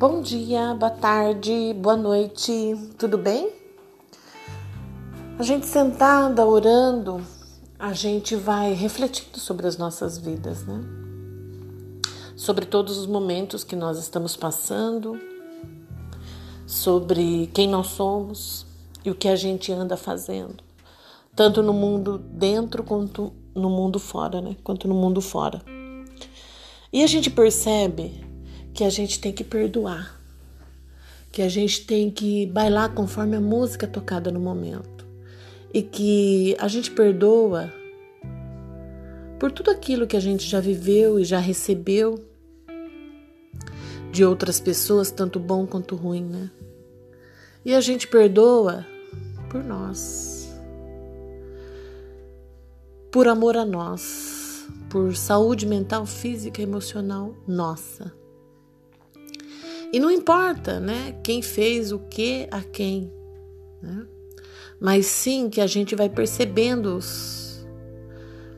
Bom dia, boa tarde, boa noite, tudo bem? A gente sentada orando, a gente vai refletindo sobre as nossas vidas, né? Sobre todos os momentos que nós estamos passando, sobre quem nós somos e o que a gente anda fazendo, tanto no mundo dentro quanto no mundo fora, né? Quanto no mundo fora. E a gente percebe que a gente tem que perdoar, que a gente tem que bailar conforme a música tocada no momento e que a gente perdoa por tudo aquilo que a gente já viveu e já recebeu de outras pessoas, tanto bom quanto ruim, né? E a gente perdoa por nós, por amor a nós, por saúde mental, física, emocional nossa. E não importa, né, quem fez o que a quem, né? Mas sim que a gente vai percebendo os,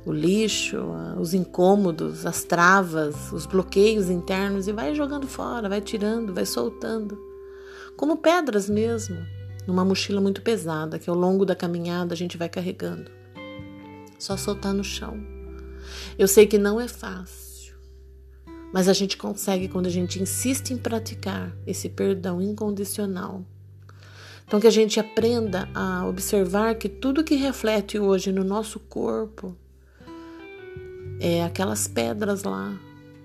o lixo, os incômodos, as travas, os bloqueios internos e vai jogando fora, vai tirando, vai soltando. Como pedras mesmo, numa mochila muito pesada que ao longo da caminhada a gente vai carregando. Só soltar no chão. Eu sei que não é fácil mas a gente consegue quando a gente insiste em praticar esse perdão incondicional. Então, que a gente aprenda a observar que tudo que reflete hoje no nosso corpo é aquelas pedras lá,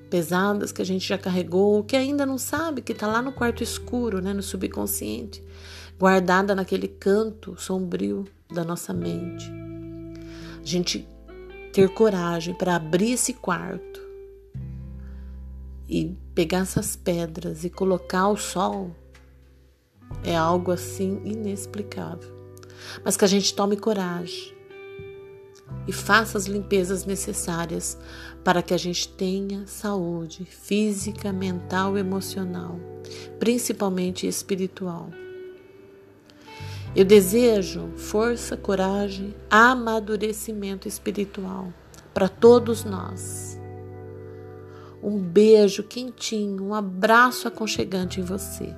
pesadas que a gente já carregou, que ainda não sabe, que está lá no quarto escuro, né, no subconsciente, guardada naquele canto sombrio da nossa mente. A gente ter coragem para abrir esse quarto e pegar essas pedras e colocar ao sol é algo assim inexplicável. Mas que a gente tome coragem e faça as limpezas necessárias para que a gente tenha saúde física, mental, emocional, principalmente espiritual. Eu desejo força, coragem, amadurecimento espiritual para todos nós um beijo quentinho, um abraço aconchegante em você.